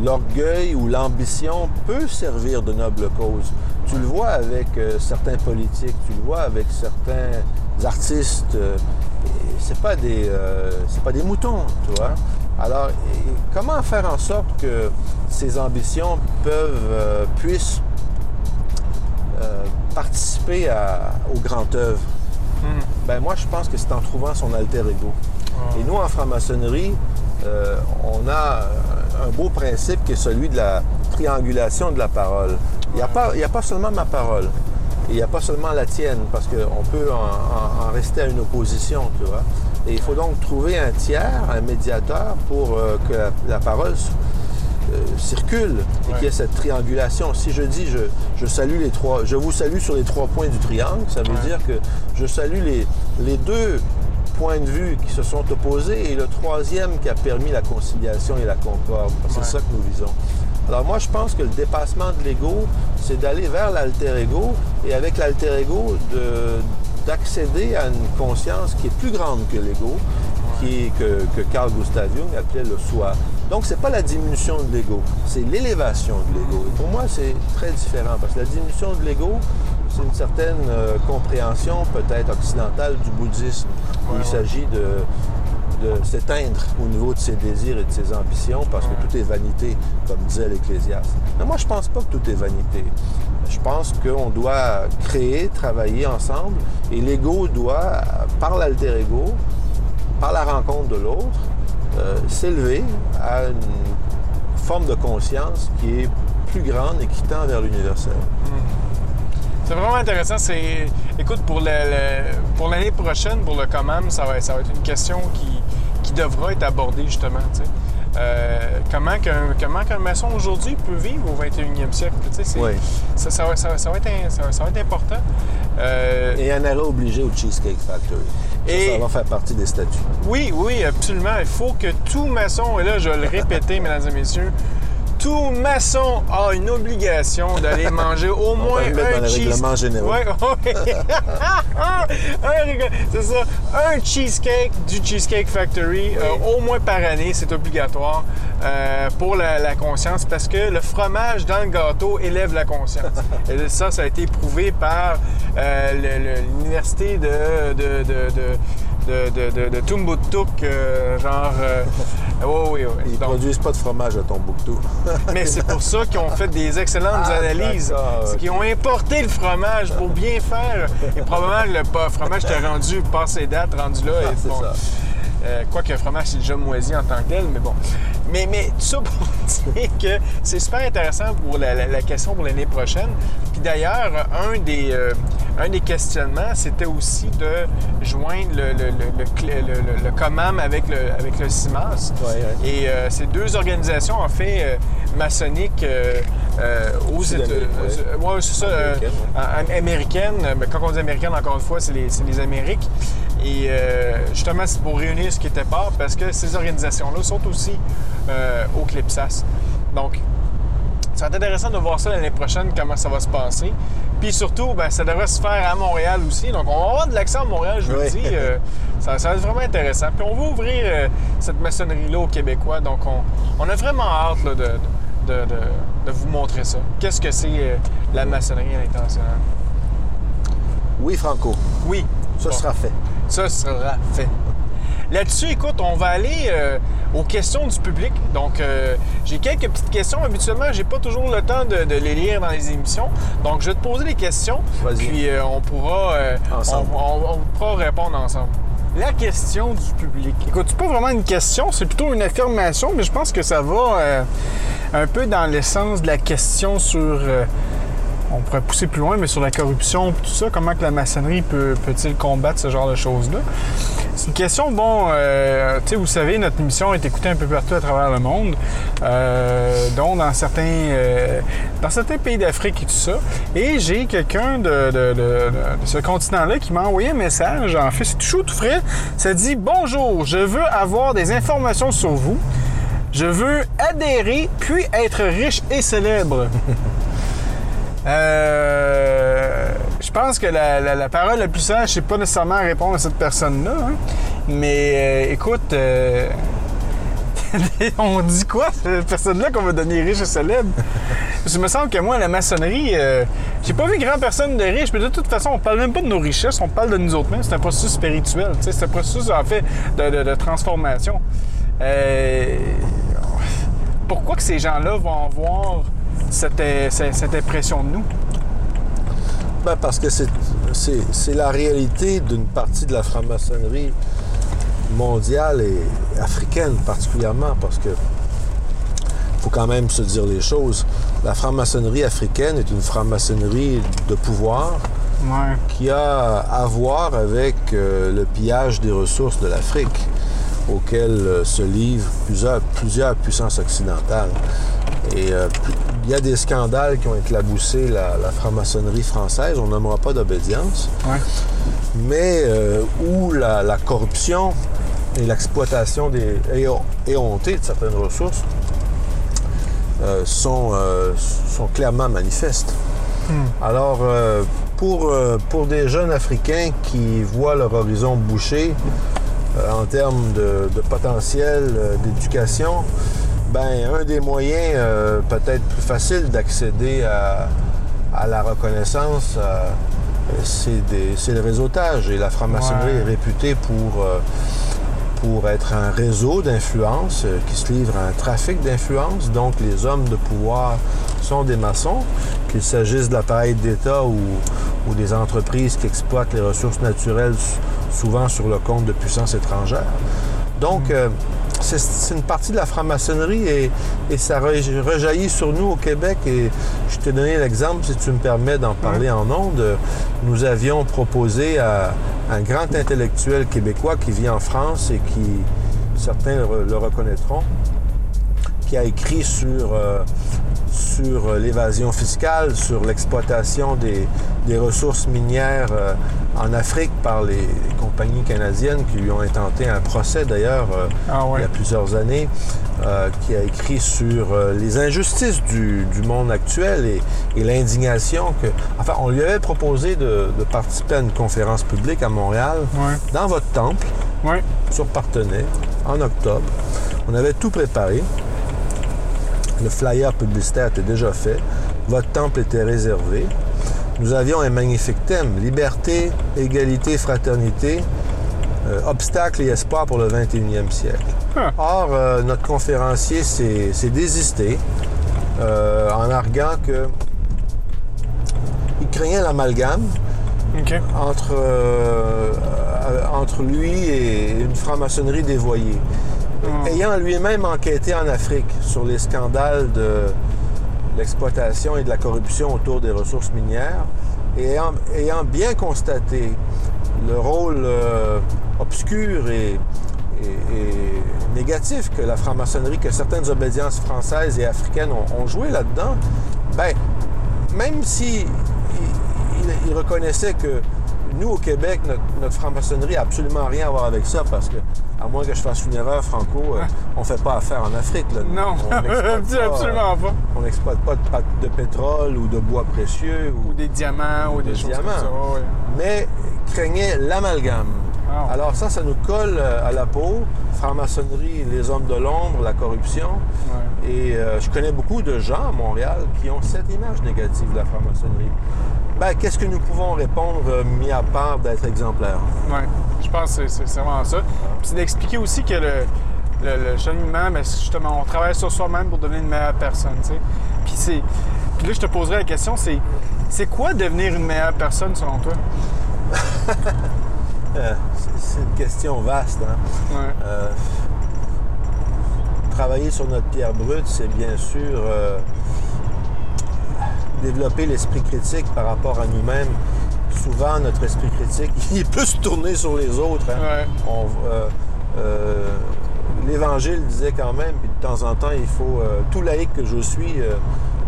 l'orgueil ou l'ambition peut servir de noble cause. Tu le vois avec euh, certains politiques, tu le vois avec certains artistes. C'est pas des euh, c'est pas des moutons, tu vois. Alors, comment faire en sorte que ces ambitions peuvent euh, puissent euh, participer à- au grand œuvre? Hmm. ben moi, je pense que c'est en trouvant son alter ego. Ah. Et nous, en franc-maçonnerie, on a un beau principe qui est celui de la triangulation de la parole. Il n'y a, pas- il y a pas seulement ma parole. Et il n'y a pas seulement la tienne, parce qu'on peut en, en- en rester à une opposition, tu vois. Et il faut donc trouver un tiers, un médiateur, pour euh, que la, la parole euh, circule et Ouais. qu'il y ait cette triangulation. Si je dis je, je salue les trois, je vous salue sur les trois points du triangle, ça veut Ouais. dire que je salue les, les deux points de vue qui se sont opposés et le troisième qui a permis la conciliation et la concorde. C'est Ouais. ça que nous visons. Alors moi, je pense que le dépassement de l'ego, c'est d'aller vers l'alter ego et avec l'alter ego, de- d'accéder à une conscience qui est plus grande que l'ego, qui est- que, que Carl Gustav Jung appelait le soi. Donc, c'est pas la diminution de l'ego, c'est l'élévation de l'ego. Et pour moi, c'est très différent parce que la diminution de l'ego, c'est une certaine euh, compréhension peut-être occidentale du bouddhisme, où il s'agit de, de s'éteindre au niveau de ses désirs et de ses ambitions parce que tout est vanité, comme disait l'Ecclésiaste. Mais moi, je pense pas que tout est vanité. Je pense qu'on doit créer, travailler ensemble et l'ego doit, par l'alter ego, par la rencontre de l'autre, euh, s'élever à une forme de conscience qui est plus grande et qui tend vers l'universel. C'est vraiment intéressant. Écoute, pour, l'année prochaine, pour le COMAM, ça va, ça va être une question qui devra être abordée justement. Euh, comment, qu'un, comment qu'un maçon aujourd'hui peut vivre au 21e siècle? Oui. ça, ça va, ça va- ça va être, un- ça va- ça va être important. Euh, Et un arrêt obligé au Cheesecake Factory. Et- ça va faire partie des statuts. Oui, oui, absolument. Il faut que tout maçon, et là je vais le répéter, mesdames et messieurs, tout maçon a une obligation d'aller manger au moins va un dans le cheese- règlement général. Ouais, ouais. Un règle- c'est ça. Un cheesecake du Cheesecake Factory, euh, au moins par année, c'est obligatoire euh, pour la, la conscience parce que le fromage dans le gâteau élève la conscience. Et ça, ça a été prouvé par euh, l'université de, de, de, de de, de, de, de Tumbuktuk, euh, genre... euh, oui, oui, oui. Ils Donc, produisent pas de fromage à Tombouctou. mais c'est pour ça qu'ils ont fait des excellentes Ah, analyses. d'accord, C'est ok. qu'ils ont importé le fromage pour bien faire. Et probablement, le fromage était rendu passé date, rendu là. et Ah, c'est bon. ça. Euh, Quoique le fromage, c'est déjà moisi en tant que tel, mais bon. Mais, mais tout ça pour dire que c'est super intéressant pour la, la- la question pour l'année prochaine. Puis d'ailleurs, un des, euh, un des questionnements, c'était aussi de joindre le, le, le, le COMAM avec le, avec le CIMAS. Ouais, ouais. Et euh, ces deux organisations, en fait, maçonniques aux Sud-Amérique, États- ouais. c'est ça. Américaine, am- américaine. Mais quand on dit américaine, encore une fois, c'est les, c'est les Amériques. Et euh, justement, c'est pour réunir ce qui était pas, parce que ces organisations-là sont aussi euh, au CLIPSAS. Donc, ça va être intéressant de voir ça l'année prochaine, comment ça va se passer. Puis surtout, ben, ça devrait se faire à Montréal aussi. Donc, on va avoir de l'accent à Montréal, je vous le dis. Euh, ça, ça va être vraiment intéressant. Puis on va ouvrir euh, cette maçonnerie-là aux Québécois. Donc, on, on a vraiment hâte là, de, de, de- de vous montrer ça. Qu'est-ce que c'est euh, la maçonnerie à? Oui, Franco, Oui. ça Bon. sera fait. Ça sera fait. Là-dessus, écoute, on va aller euh, aux questions du public. Donc, euh, j'ai quelques petites questions. Habituellement, j'ai pas toujours le temps de, de les lire dans les émissions. Donc, je vais te poser des questions. Vas-y. Puis, euh, on pourra euh, Ensemble. On, on- on pourra répondre ensemble. La question du public. Écoute, c'est pas vraiment une question, c'est plutôt une affirmation, mais je pense que ça va euh, un peu dans l'essence de la question sur. euh, on pourrait pousser plus loin, mais sur la corruption, tout ça, comment que la maçonnerie peut, peut-il combattre ce genre de choses-là? C'est une question, bon, euh, tu sais, vous savez, notre émission est écoutée un peu partout à travers le monde, euh, dont dans certains, euh, dans certains pays d'Afrique et tout ça. Et j'ai quelqu'un de, de- ce continent-là qui m'a envoyé un message, en fait, c'est tout tout frais. Ça dit Bonjour, je veux avoir des informations sur vous. Je veux adhérer puis être riche et célèbre. Euh, je pense que la, la- parole la plus sage, c'est pas nécessairement répondre à cette personne-là. hein. Mais euh, écoute, euh, on dit quoi, cette personne-là, qu'on va donner riche et célèbre? Il me semble que moi, la maçonnerie, euh, j'ai pas vu grand personne de riche, mais de toute façon, on parle même pas de nos richesses, on parle de nous autres mêmes. C'est un processus spirituel, c'est un processus, en fait, de, transformation. Euh, pourquoi que ces gens-là vont avoir cette, cette- impression de nous? Ben, parce que c'est, la réalité d'une partie de la franc-maçonnerie mondiale et africaine particulièrement, parce que faut quand même se dire les choses. La franc-maçonnerie africaine est une franc-maçonnerie de pouvoir Ouais. qui a à voir avec euh, le pillage des ressources de l'Afrique auquel euh, se livrent plusieurs, plusieurs puissances occidentales. Et euh, il y a des scandales qui ont éclaboussé la, la franc-maçonnerie française, on nommera pas d'obédience, Ouais. mais euh, où la, la corruption et l'exploitation des ého- éhontée de certaines ressources euh, sont, sont clairement manifestes. Alors, euh, pour, pour des jeunes Africains qui voient leur horizon bouché en termes de, de potentiel d'éducation, ben, un des moyens euh, peut-être plus facile d'accéder à, à la reconnaissance, euh, c'est le réseautage. Et la franc-maçonnerie Ouais. est réputée pour, euh, pour être un réseau d'influence qui se livre à un trafic d'influence. Donc, les hommes de pouvoir sont des maçons, qu'il s'agisse de l'appareil d'État ou, ou des entreprises qui exploitent les ressources naturelles, souvent sur le compte de puissances étrangères. Donc, euh, c'est une partie de la franc-maçonnerie et, et ça re- rejaillit sur nous au Québec. Et je t'ai donné l'exemple, si tu me permets d'en parler en ondes. Nous avions proposé à un grand intellectuel québécois qui vit en France et qui, certains le reconnaîtront, qui a écrit sur, euh, sur euh, l'évasion fiscale, sur l'exploitation des, des ressources minières euh, en Afrique par les, les compagnies canadiennes qui lui ont intenté un procès d'ailleurs euh, Ah ouais. il y a plusieurs années, qui a écrit sur les injustices du, du monde actuel et, et l'indignation que... Enfin, on lui avait proposé de, de participer à une conférence publique à Montréal, Ouais. dans votre temple, Ouais. sur Partenay, en octobre. On avait tout préparé. Le flyer publicitaire était déjà fait. Votre temple était réservé. Nous avions un magnifique thème, liberté, égalité, fraternité, euh, obstacles et espoir pour le 21e siècle. Or, euh, notre conférencier s'est désisté euh, en arguant que il craignait l'amalgame OK. entre euh, entre lui et une franc-maçonnerie dévoyée. Ayant lui-même enquêté en Afrique sur les scandales de l'exploitation et de la corruption autour des ressources minières, et ayant, bien constaté le rôle euh, obscur et, négatif que la franc-maçonnerie, que certaines obédiences françaises et africaines ont, joué là-dedans, ben, même si il reconnaissait que nous, au Québec, notre, notre franc-maçonnerie n'a absolument rien à voir avec ça, parce que, à moins que je fasse une erreur, Franco, euh, on ne fait pas affaire en Afrique. Là. Non, On pas, absolument pas. On n'exploite pas de, de pétrole ou de bois précieux. Ou, Ou des diamants ou des Des choses diamants. comme ça. ouais. mais craignait l'amalgame. Alors ça, ça nous colle euh, à la peau. Franc-maçonnerie, les hommes de l'ombre, la corruption. Ouais. Et euh, je connais beaucoup de gens à Montréal qui ont cette image négative de la franc-maçonnerie. Ben, qu'est-ce que nous pouvons répondre, euh, mis à part d'être exemplaires? Ouais, je pense que c'est- vraiment ça. Puis c'est d'expliquer aussi que le, le, le cheminement, ben, justement, on travaille sur soi-même pour devenir une meilleure personne, tu sais. Puis c'est... Puis là, je te poserai la question, c'est... C'est quoi devenir une meilleure personne, selon toi? Euh, c'est- une question vaste. hein. Ouais. Euh, travailler sur notre pierre brute, c'est bien sûr euh, développer l'esprit critique par rapport à nous-mêmes. Souvent, notre esprit critique, il est plus tourné sur les autres. hein. Ouais. L'Évangile disait quand même, puis de temps en temps, il faut... tout laïc que je suis,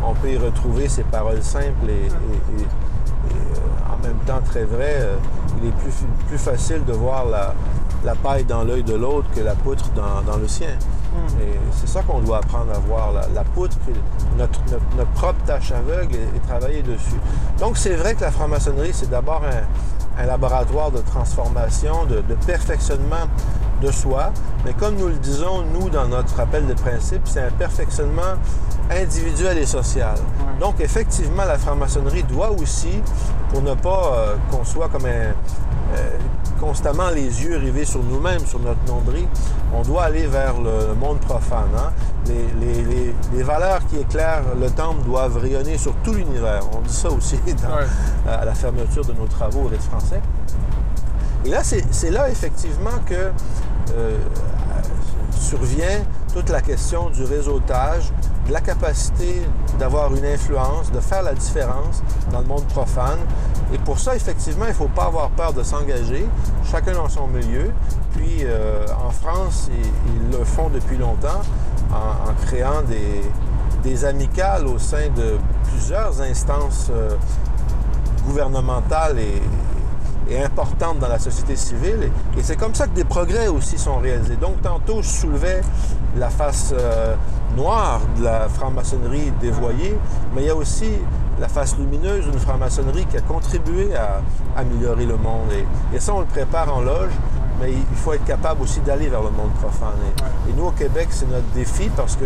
on peut y retrouver ces paroles simples et, et- et- et, en même temps très vraies. Euh, il est plus, plus facile de voir la, la paille dans l'œil de l'autre que la poutre dans, dans le sien. Et c'est ça qu'on doit apprendre à voir, la, la poutre, notre, notre- notre propre tâche aveugle et, et travailler dessus. Donc c'est vrai que la franc-maçonnerie, c'est d'abord un, un laboratoire de transformation, de, de perfectionnement de soi, mais comme nous le disons, nous, dans notre rappel de principe, c'est un perfectionnement individuel et social. Donc effectivement, la franc-maçonnerie doit aussi, pour ne pas euh, qu'on soit comme un, euh, constamment les yeux rivés sur nous-mêmes, sur notre nombril, on doit aller vers le, le monde profane. hein. Les, les- les- les valeurs qui éclairent le temple doivent rayonner sur tout l'univers. On dit ça aussi dans- Ouais. à la fermeture de nos travaux au Rite français. Et là, c'est là effectivement que euh, survient toute la question du réseautage, de la capacité d'avoir une influence, de faire la différence dans le monde profane. Et pour ça, effectivement, il ne faut pas avoir peur de s'engager, chacun dans son milieu. Puis euh, en France, ils, le font depuis longtemps en, créant des, des amicales au sein de plusieurs instances euh, gouvernementales et, et importante dans la société civile. Et, c'est comme ça que des progrès aussi sont réalisés. Donc, tantôt, je soulevais la face euh, noire de la franc-maçonnerie dévoyée, mais il y a aussi la face lumineuse d'une franc-maçonnerie qui a contribué à améliorer le monde. Et, et ça, on le prépare en loge, mais il faut être capable aussi d'aller vers le monde profane. Et, nous, au Québec, c'est notre défi parce qu'on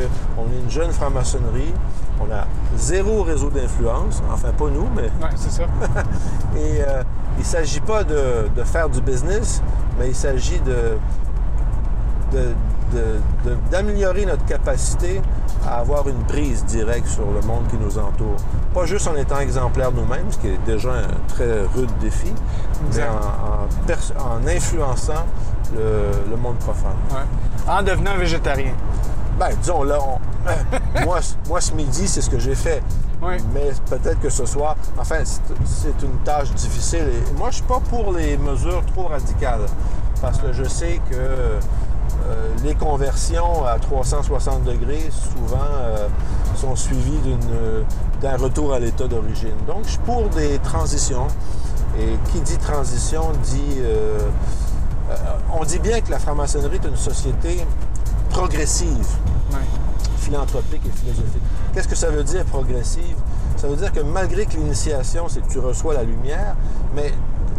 est une jeune franc-maçonnerie. On a zéro réseau d'influence, enfin pas nous, mais Ouais, c'est ça. et euh, il ne s'agit pas de, de faire du business, mais il s'agit de- d'améliorer notre capacité à avoir une prise directe sur le monde qui nous entoure. Pas juste en étant exemplaires nous-mêmes, ce qui est déjà un très rude défi, mais en, en pers- en influençant le, le monde profane. Ouais. En devenant végétarien. Ben, disons, là, on- moi, moi, ce midi, c'est ce que j'ai fait. Oui. Mais peut-être que ce soir, enfin, c'est- une tâche difficile. Et moi, je suis pas pour les mesures trop radicales. Parce que je sais que les conversions à 360 degrés, souvent, euh, sont suivies d'une- d'un retour à l'état d'origine. Donc, je suis pour des transitions. Et qui dit transition dit... euh, euh, on dit bien que la franc-maçonnerie est une société progressive philanthropique et philosophique. Qu'est-ce que ça veut dire progressive? Ça veut dire que malgré que l'initiation, c'est que tu reçois la lumière, mais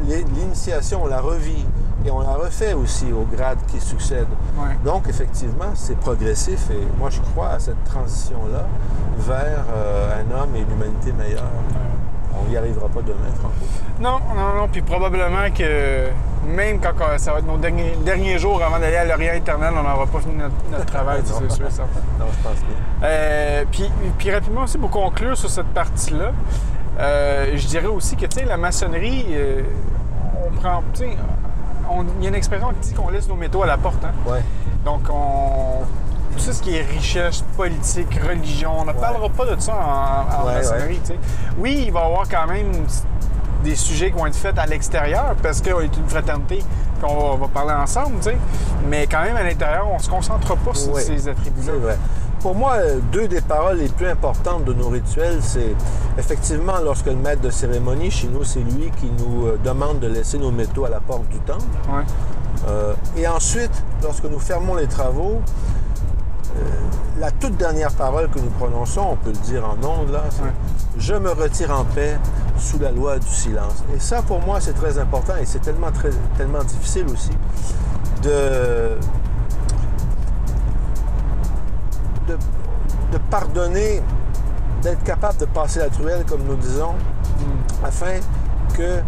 l'initiation, on la revit et on la refait aussi au grade qui succède. Ouais. Donc, effectivement, c'est progressif et moi, je crois à cette transition-là vers euh, un homme et une humanité meilleure. On n'y arrivera pas demain, Franco. Non, non, non. Puis probablement que même quand ça va être nos derniers, derniers jours avant d'aller à l'Orient éternel, on n'aura pas fini notre, notre travail, c'est sûr, certain. Non, je pense bien. Euh, puis, puis rapidement aussi, pour conclure sur cette partie-là, euh, je dirais aussi que, tu sais, la maçonnerie, on prend, tu sais, il y a une expression qui dit qu'on laisse nos métaux à la porte. hein. Ouais. Donc, on. Tout ce qui est richesse, politique, religion, on ne parlera pas de ça en, en Ouais, maçonnerie. Oui, il va y avoir quand même des sujets qui vont être faits à l'extérieur parce qu'on est une fraternité qu'on va, va parler ensemble, mais quand même à l'intérieur, on se concentre pas sur ces attributs-là. Pour moi, euh, deux des paroles les plus importantes de nos rituels, c'est effectivement lorsque le maître de cérémonie, chez nous, c'est lui qui nous euh, demande de laisser nos métaux à la porte du temple. Ouais. Euh, et ensuite, lorsque nous fermons les travaux, euh, la toute dernière parole que nous prononçons, on peut le dire en ondes, là, c'est Ouais. Je me retire en paix sous la loi du silence. Et ça, pour moi, c'est très important et c'est tellement, très, tellement difficile aussi de, de, de pardonner, d'être capable de passer la truelle, comme nous disons, afin que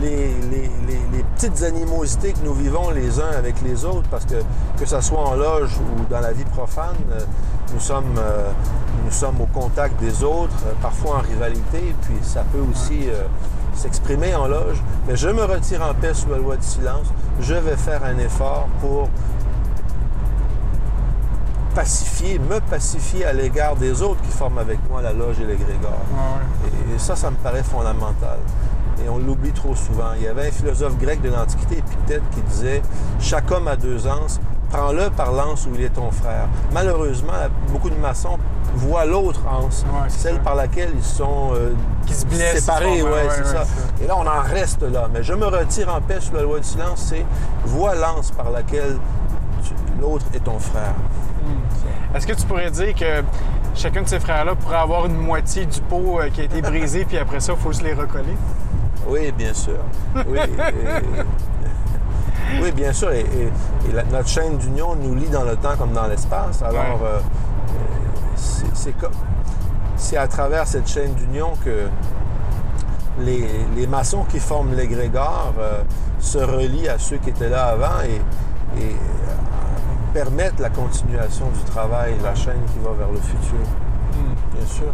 les, les- les- les petites animosités que nous vivons les uns avec les autres, parce que que ce soit en loge ou dans la vie profane, euh, nous sommes, euh, nous sommes au contact des autres, euh, parfois en rivalité, puis ça peut aussi euh, s'exprimer en loge. Mais je me retire en paix sous la loi du silence. Je vais faire un effort pour pacifier, me pacifier à l'égard des autres qui forment avec moi la loge et. Ouais, ouais. Et ça, ça me paraît fondamental. Et on l'oublie trop souvent. Il y avait un philosophe grec de l'Antiquité, Épictète, qui disait Chaque homme a deux anses, prends-le par l'anse où il est ton frère. Malheureusement, beaucoup de maçons voient l'autre anse, Ouais, celle ça. par laquelle ils sont euh, Qui se blessent, séparés. ouais, ouais, c'est ça. Et là, on en reste là. Mais je me retire en paix sous la loi du silence, c'est vois l'anse par laquelle l'autre est ton frère. Est-ce que tu pourrais dire que chacun de ces frères-là pourrait avoir une moitié du pot euh, qui a été brisé, puis après ça, il faut se les recoller? Oui, bien sûr. Oui, et- oui bien sûr. Et, et- et la- notre chaîne d'union nous lie dans le temps comme dans l'espace. Alors, Ouais. euh, c'est c'est comme- c'est à travers cette chaîne d'union que les, les maçons qui forment l'égrégore euh, se relient à ceux qui étaient là avant et, et, permettent la continuation du travail, la chaîne qui va vers le futur. Bien sûr.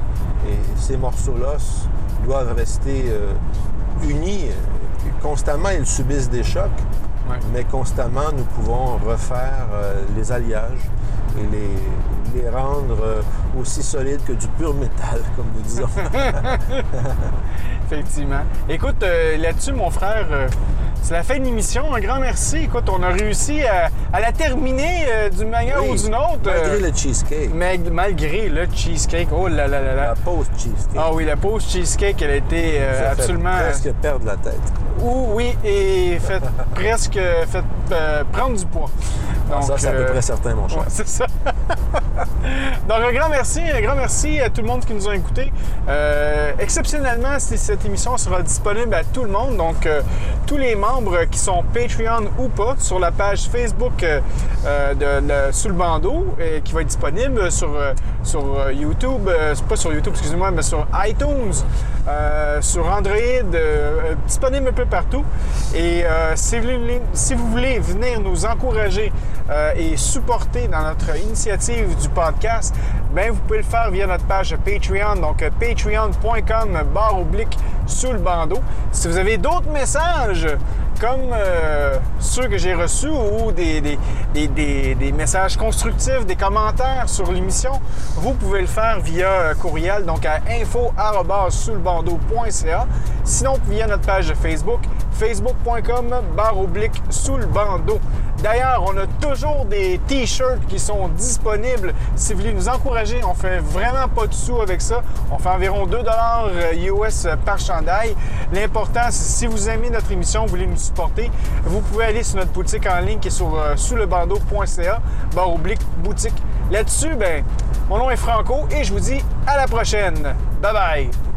Et ces morceaux-là doivent rester euh, unis. Constamment, ils subissent des chocs, Ouais. mais constamment, nous pouvons refaire euh, les alliages et les, les rendre euh, aussi solides que du pur métal, comme nous disons. Effectivement. Écoute, là-dessus, mon frère, c'est la fin de l'émission. Un grand merci. Écoute, on a réussi à, à la terminer euh, d'une manière Oui, ou d'une autre. Malgré euh, le cheesecake, malgré le cheesecake. Oh là là là là. la pause cheesecake. Ah oui, la pause cheesecake, elle a été euh, ça fait absolument. presque perdre la tête. Ou oui, et fait presque fait prendre du poids. Ah, ça, Donc, c'est à peu euh, près certain, mon cher. Ouais, c'est ça. Donc, un grand merci, un grand merci à tout le monde qui nous a écoutés. Euh, exceptionnellement, cette émission sera disponible à tout le monde. Donc, euh, tous les membres qui sont Patreon ou pas, sur la page Facebook euh, euh, de, le- sous le bandeau, et qui va être disponible sur, euh, sur euh, YouTube, euh, pas sur YouTube, excusez-moi, mais sur iTunes, euh, sur Android, euh, euh, disponible un peu partout. Et euh, si, vous voulez, si vous voulez venir nous encourager euh, et supporter dans notre initiative du podcast, ben vous pouvez le faire via notre page Patreon, donc euh, patreon.com barre oblique sous le bandeau. Si vous avez d'autres messages comme euh, ceux que j'ai reçus ou des, messages constructifs, des commentaires sur l'émission, vous pouvez le faire via courriel, donc à info@souslebandeau.ca. Sinon, via notre page Facebook, facebook.com barre oblique sous le bandeau. D'ailleurs, on a des t-shirts qui sont disponibles. Si vous voulez nous encourager, on fait vraiment pas de sous avec ça. On fait environ 2 US par chandail. L'important, c'est si vous aimez notre émission, vous voulez nous supporter, vous pouvez aller sur notre boutique en ligne qui est sur euh, souslebandeau.ca, barre oblique boutique. Là-dessus, ben, mon nom est Franco et je vous dis à la prochaine. Bye bye!